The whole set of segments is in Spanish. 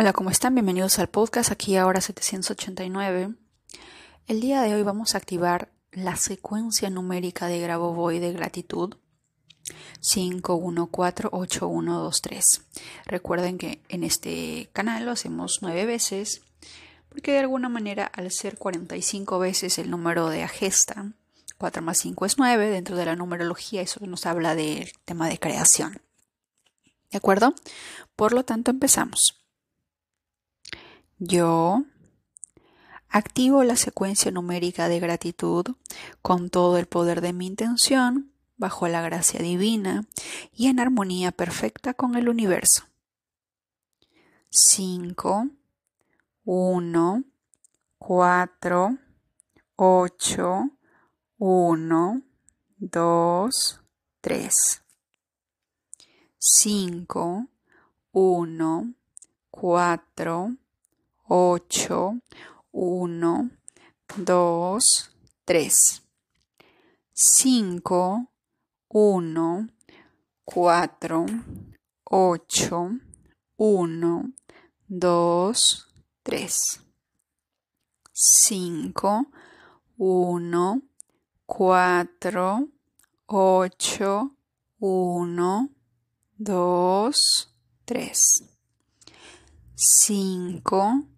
Hola, ¿cómo están? Bienvenidos al podcast aquí ahora 789. El día de hoy vamos a activar la secuencia numérica de Grabovoi de gratitud 51488123. Recuerden que en este canal lo hacemos nueve veces porque de alguna manera al ser 45 veces el número de Agesta, 4 más 5 es 9 dentro de la numerología, eso nos habla del tema de creación. ¿De acuerdo? Por lo tanto, empezamos. Yo activo la secuencia numérica de gratitud con todo el poder de mi intención, bajo la gracia divina y en armonía perfecta con el universo. 5, 1, 4, 8, 1, 2, 3. 5, 1, 4, 8, 1, 2, 3. 5, 1, 4, 8, 1, 2, 3. 5, 1, 4, 8, 1, 2, 3. 5,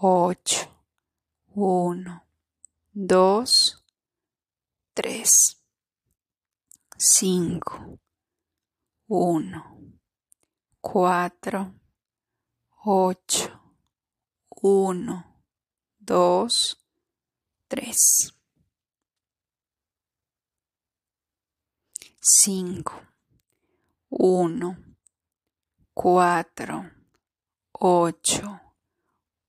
ocho, uno, dos, tres. Cinco, uno, cuatro, ocho, uno, dos, tres. Cinco, uno, cuatro, 8,